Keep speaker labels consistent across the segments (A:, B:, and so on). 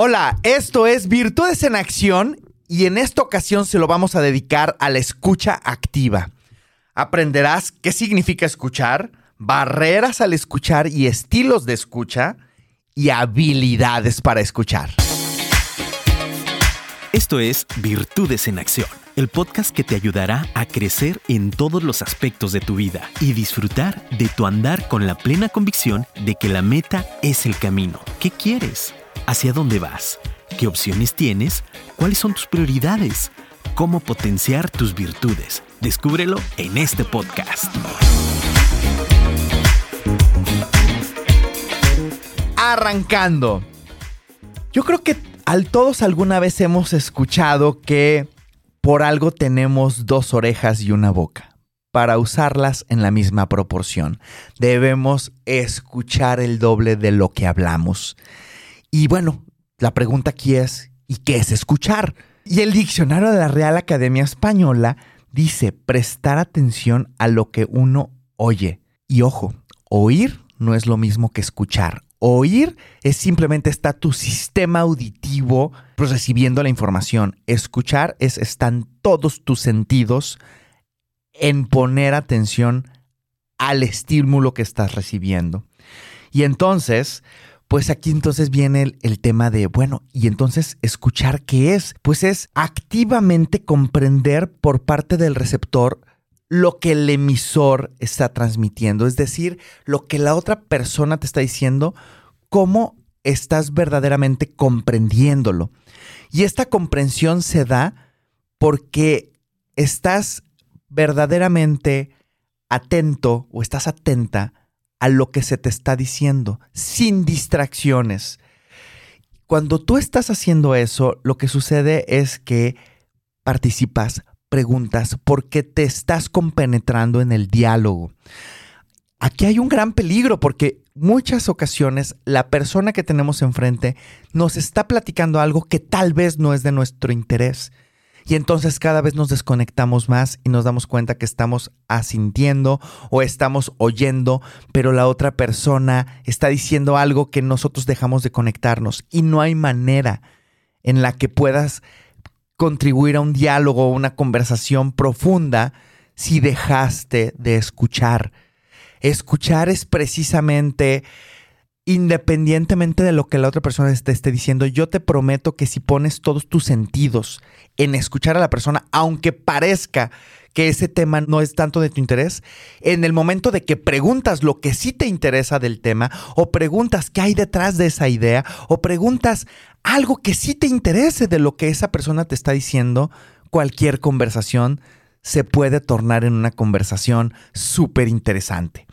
A: Hola, esto es Virtudes en Acción y en esta ocasión se lo vamos a dedicar a la escucha activa. Aprenderás qué significa escuchar, barreras al escuchar y estilos de escucha y habilidades para escuchar.
B: Esto es Virtudes en Acción, el podcast que te ayudará a crecer en todos los aspectos de tu vida y disfrutar de tu andar con la plena convicción de que la meta es el camino. ¿Qué quieres? ¿Hacia dónde vas? ¿Qué opciones tienes? ¿Cuáles son tus prioridades? ¿Cómo potenciar tus virtudes? Descúbrelo en este podcast.
A: Arrancando. Yo creo que al todos alguna vez hemos escuchado que por algo tenemos dos orejas y una boca. Para usarlas en la misma proporción, debemos escuchar el doble de lo que hablamos. Y bueno, la pregunta aquí es, ¿y qué es escuchar? Y el diccionario de la Real Academia Española dice prestar atención a lo que uno oye. Y ojo, oír no es lo mismo que escuchar. Oír es simplemente está tu sistema auditivo recibiendo la información. Escuchar es están todos tus sentidos en poner atención al estímulo que estás recibiendo. Y entonces, pues aquí entonces viene el, tema de, bueno, y entonces escuchar qué es. Pues es activamente comprender por parte del receptor lo que el emisor está transmitiendo, es decir, lo que la otra persona te está diciendo, cómo estás verdaderamente comprendiéndolo. Y esta comprensión se da porque estás verdaderamente atento o estás atenta a lo que se te está diciendo, sin distracciones. Cuando tú estás haciendo eso, lo que sucede es que participas, preguntas, porque te estás compenetrando en el diálogo. Aquí hay un gran peligro porque muchas ocasiones la persona que tenemos enfrente nos está platicando algo que tal vez no es de nuestro interés. Y entonces cada vez nos desconectamos más y nos damos cuenta que estamos asintiendo o estamos oyendo, pero la otra persona está diciendo algo que nosotros dejamos de conectarnos y no hay manera en la que puedas contribuir a un diálogo o una conversación profunda si dejaste de escuchar. Escuchar es precisamente independientemente de lo que la otra persona te esté diciendo, yo te prometo que si pones todos tus sentidos en escuchar a la persona, aunque parezca que ese tema no es tanto de tu interés, en el momento de que preguntas lo que sí te interesa del tema, o preguntas qué hay detrás de esa idea, o preguntas algo que sí te interese de lo que esa persona te está diciendo, cualquier conversación se puede tornar en una conversación súper interesante.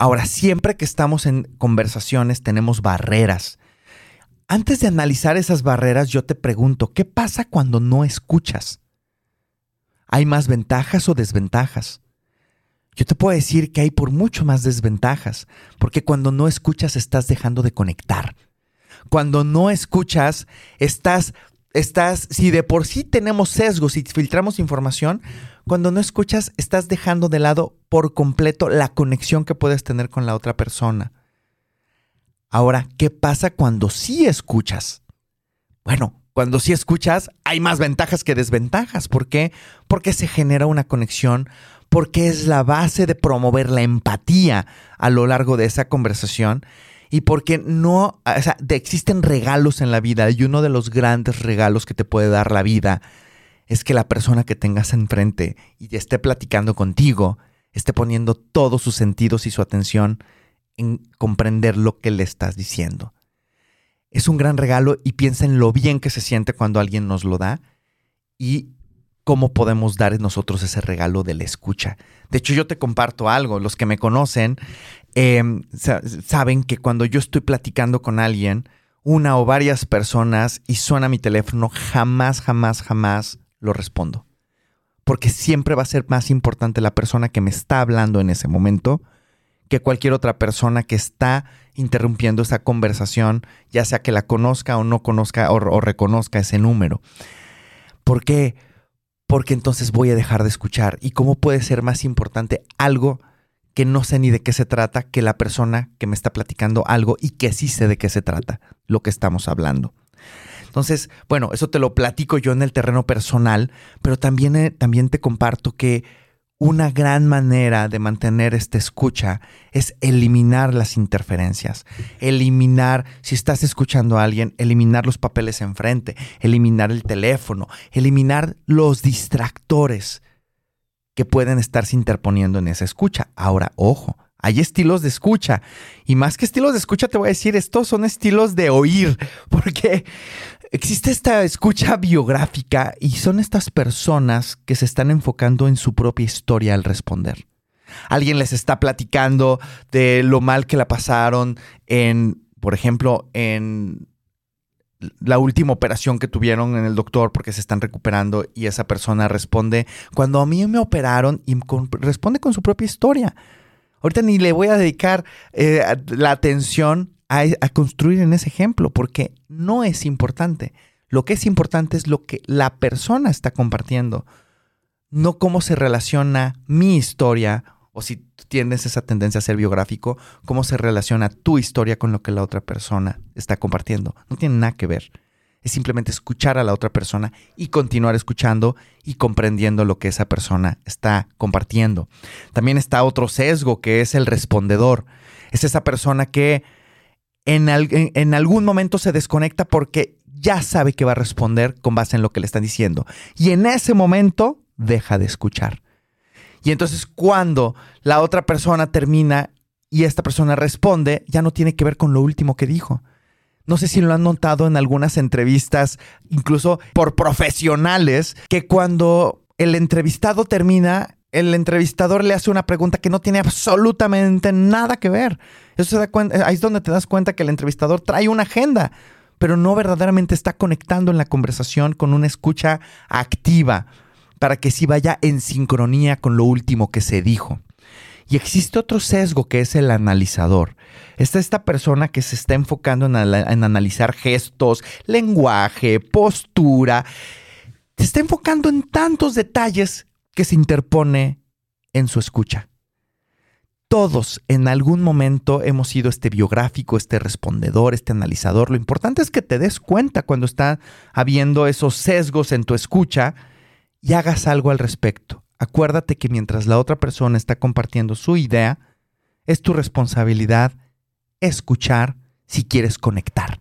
A: Ahora, siempre que estamos en conversaciones tenemos barreras. Antes de analizar esas barreras, yo te pregunto, ¿qué pasa cuando no escuchas? ¿Hay más ventajas o desventajas? Yo te puedo decir que hay por mucho más desventajas, porque cuando no escuchas estás dejando de conectar. Cuando no escuchas, estás, estás, si de por sí tenemos sesgos y filtramos información, cuando no escuchas, estás dejando de lado por completo la conexión que puedes tener con la otra persona. Ahora, ¿qué pasa cuando sí escuchas? Bueno, cuando sí escuchas, hay más ventajas que desventajas. ¿Por qué? Porque se genera una conexión, porque es la base de promover la empatía a lo largo de esa conversación y porque no, o sea, existen regalos en la vida y uno de los grandes regalos que te puede dar la vida es que la persona que tengas enfrente y esté platicando contigo esté poniendo todos sus sentidos y su atención en comprender lo que le estás diciendo. Es un gran regalo y piensa en lo bien que se siente cuando alguien nos lo da y cómo podemos dar nosotros ese regalo de la escucha. De hecho, yo te comparto algo. Los que me conocen em, saben que cuando yo estoy platicando con alguien, una o varias personas y suena mi teléfono, jamás, jamás, jamás lo respondo. Porque siempre va a ser más importante la persona que me está hablando en ese momento que cualquier otra persona que está interrumpiendo esa conversación, ya sea que la conozca o no conozca o, reconozca ese número. ¿Por qué? Porque entonces voy a dejar de escuchar. ¿Y cómo puede ser más importante algo que no sé ni de qué se trata que la persona que me está platicando algo y que sí sé de qué se trata lo que estamos hablando. Entonces, bueno, eso te lo platico yo en el terreno personal, pero también, eh, también te comparto que una gran manera de mantener esta escucha es eliminar las interferencias, eliminar, si estás escuchando a alguien, eliminar los papeles enfrente, eliminar el teléfono, eliminar los distractores que pueden estarse interponiendo en esa escucha. Ahora, ojo, hay estilos de escucha. Y más que estilos de escucha, te voy a decir, estos son estilos de oír, porque existe esta escucha biográfica y son estas personas que se están enfocando en su propia historia al responder. Alguien les está platicando de lo mal que la pasaron en, por ejemplo, en la última operación que tuvieron en el doctor porque se están recuperando y esa persona responde, cuando a mí me operaron y responde con su propia historia. Ahorita ni le voy a dedicar eh, la atención a, a construir en ese ejemplo porque no es importante. Lo que es importante es lo que la persona está compartiendo, no cómo se relaciona mi historia o si tienes esa tendencia a ser biográfico, cómo se relaciona tu historia con lo que la otra persona está compartiendo. No tiene nada que ver. Es simplemente escuchar a la otra persona y continuar escuchando y comprendiendo lo que esa persona está compartiendo. También está otro sesgo que es el respondedor. Es esa persona que en, en algún momento se desconecta porque ya sabe que va a responder con base en lo que le están diciendo. Y en ese momento deja de escuchar. Y entonces cuando la otra persona termina y esta persona responde, ya no tiene que ver con lo último que dijo. No sé si lo han notado en algunas entrevistas, incluso por profesionales, que cuando el entrevistado termina, el entrevistador le hace una pregunta que no tiene absolutamente nada que ver. Eso se da cuenta, ahí es donde te das cuenta que el entrevistador trae una agenda, pero no verdaderamente está conectando en la conversación con una escucha activa para que sí vaya en sincronía con lo último que se dijo. Y existe otro sesgo que es el analizador. Está esta persona que se está enfocando en, analizar gestos, lenguaje, postura. Se está enfocando en tantos detalles que se interpone en su escucha. Todos en algún momento hemos sido este biográfico, este respondedor, este analizador. Lo importante es que te des cuenta cuando está habiendo esos sesgos en tu escucha y hagas algo al respecto. Acuérdate que mientras la otra persona está compartiendo su idea, es tu responsabilidad escuchar si quieres conectar.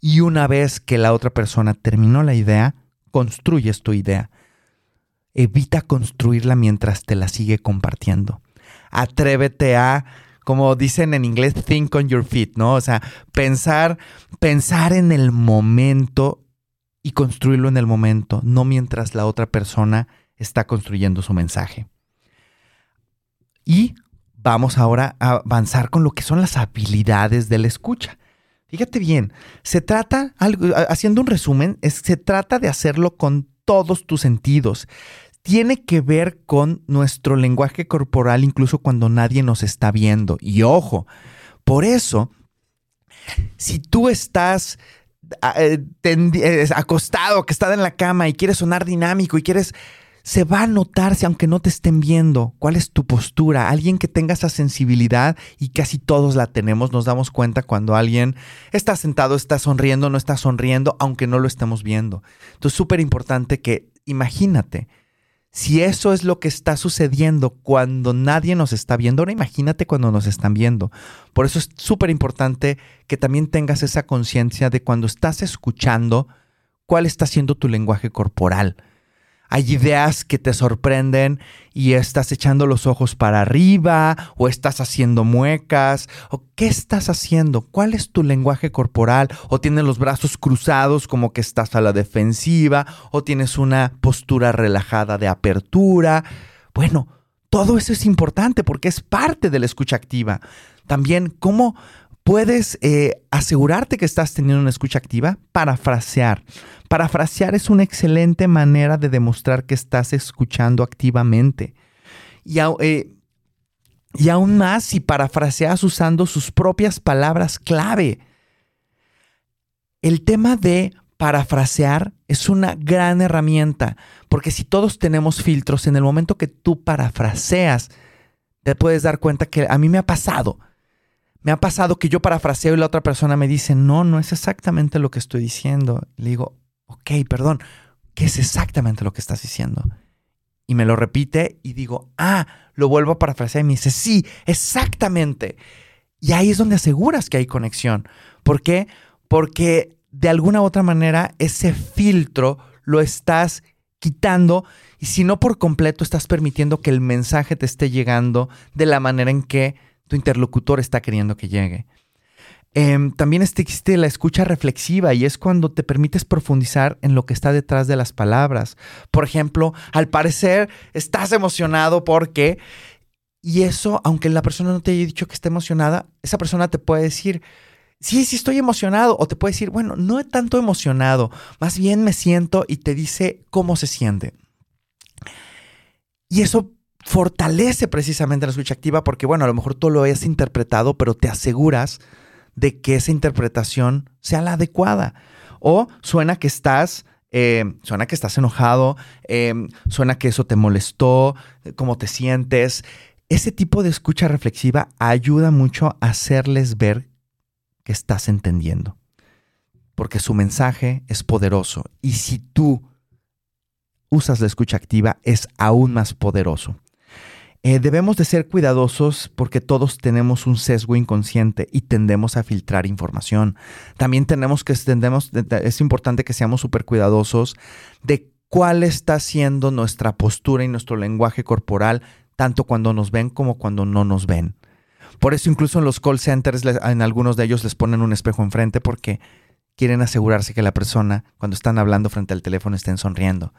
A: Y una vez que la otra persona terminó la idea, construyes tu idea. Evita construirla mientras te la sigue compartiendo. Atrévete a, como dicen en inglés, think on your feet, ¿no? O sea, pensar, pensar en el momento y construirlo en el momento, no mientras la otra persona está construyendo su mensaje. Y vamos ahora a avanzar con lo que son las habilidades de la escucha. Fíjate bien, se trata, haciendo un resumen, se trata de hacerlo con todos tus sentidos. Tiene que ver con nuestro lenguaje corporal incluso cuando nadie nos está viendo. Y ojo, por eso, si tú estás acostado, que está en la cama y quieres sonar dinámico y quieres se va a notar si aunque no te estén viendo cuál es tu postura. Alguien que tenga esa sensibilidad y casi todos la tenemos, nos damos cuenta cuando alguien está sentado, está sonriendo, no está sonriendo, aunque no lo estemos viendo. Entonces, súper importante que imagínate si eso es lo que está sucediendo cuando nadie nos está viendo, ahora imagínate cuando nos están viendo. Por eso es súper importante que también tengas esa conciencia de cuando estás escuchando, cuál está siendo tu lenguaje corporal hay ideas que te sorprenden y estás echando los ojos para arriba o estás haciendo muecas o qué estás haciendo, cuál es tu lenguaje corporal o tienes los brazos cruzados como que estás a la defensiva o tienes una postura relajada de apertura. Bueno, todo eso es importante porque es parte de la escucha activa. También cómo puedes eh, asegurarte que estás teniendo una escucha activa, parafrasear. Parafrasear es una excelente manera de demostrar que estás escuchando activamente. Y, eh, y aún más si parafraseas usando sus propias palabras clave. El tema de parafrasear es una gran herramienta, porque si todos tenemos filtros, en el momento que tú parafraseas, te puedes dar cuenta que a mí me ha pasado. Me ha pasado que yo parafraseo y la otra persona me dice, no, no es exactamente lo que estoy diciendo. Le digo, ok, perdón, ¿qué es exactamente lo que estás diciendo? Y me lo repite y digo, ah, lo vuelvo a parafrasear y me dice, sí, exactamente. Y ahí es donde aseguras que hay conexión. ¿Por qué? Porque de alguna u otra manera ese filtro lo estás quitando y si no por completo estás permitiendo que el mensaje te esté llegando de la manera en que tu interlocutor está queriendo que llegue. Em, también existe la escucha reflexiva y es cuando te permites profundizar en lo que está detrás de las palabras. Por ejemplo, al parecer estás emocionado porque... Y eso, aunque la persona no te haya dicho que está emocionada, esa persona te puede decir, sí, sí estoy emocionado. O te puede decir, bueno, no tanto emocionado, más bien me siento y te dice cómo se siente. Y eso fortalece precisamente la escucha activa porque, bueno, a lo mejor tú lo hayas interpretado, pero te aseguras de que esa interpretación sea la adecuada. O suena que estás, eh, suena que estás enojado, eh, suena que eso te molestó, cómo te sientes. Ese tipo de escucha reflexiva ayuda mucho a hacerles ver que estás entendiendo. Porque su mensaje es poderoso. Y si tú usas la escucha activa, es aún más poderoso. Eh, debemos de ser cuidadosos porque todos tenemos un sesgo inconsciente y tendemos a filtrar información. También tenemos que tendemos, es importante que seamos súper cuidadosos de cuál está siendo nuestra postura y nuestro lenguaje corporal, tanto cuando nos ven como cuando no nos ven. Por eso incluso en los call centers, en algunos de ellos les ponen un espejo enfrente porque quieren asegurarse que la persona, cuando están hablando frente al teléfono, estén sonriendo.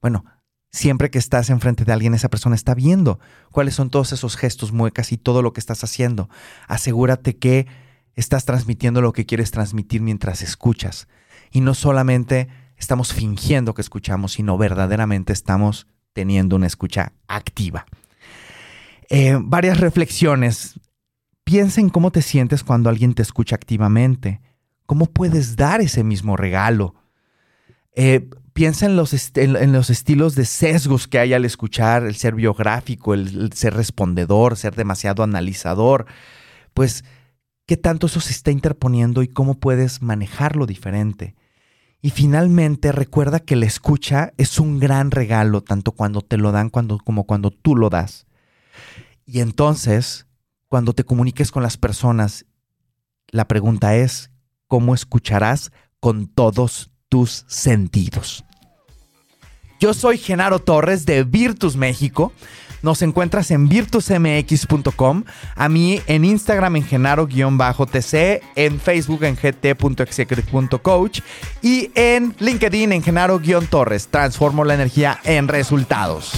A: Bueno, siempre que estás enfrente de alguien, esa persona está viendo cuáles son todos esos gestos, muecas y todo lo que estás haciendo. Asegúrate que estás transmitiendo lo que quieres transmitir mientras escuchas. Y no solamente estamos fingiendo que escuchamos, sino verdaderamente estamos teniendo una escucha activa. Eh, varias reflexiones. Piensa en cómo te sientes cuando alguien te escucha activamente. ¿Cómo puedes dar ese mismo regalo? Eh, piensa en los, en los, estilos de sesgos que hay al escuchar, el ser biográfico, el, ser respondedor, ser demasiado analizador. Pues, ¿qué tanto eso se está interponiendo y cómo puedes manejarlo diferente? Y finalmente, recuerda que la escucha es un gran regalo, tanto cuando te lo dan cuando, como cuando tú lo das. Y entonces, cuando te comuniques con las personas, la pregunta es, ¿cómo escucharás con todos tus sentidos. Yo soy Genaro Torres de Virtus México. Nos encuentras en virtusmx.com, a mí en Instagram en genaro-tc, en Facebook en gt.executive.coach y en LinkedIn en genaro-torres. Transformo la energía en resultados.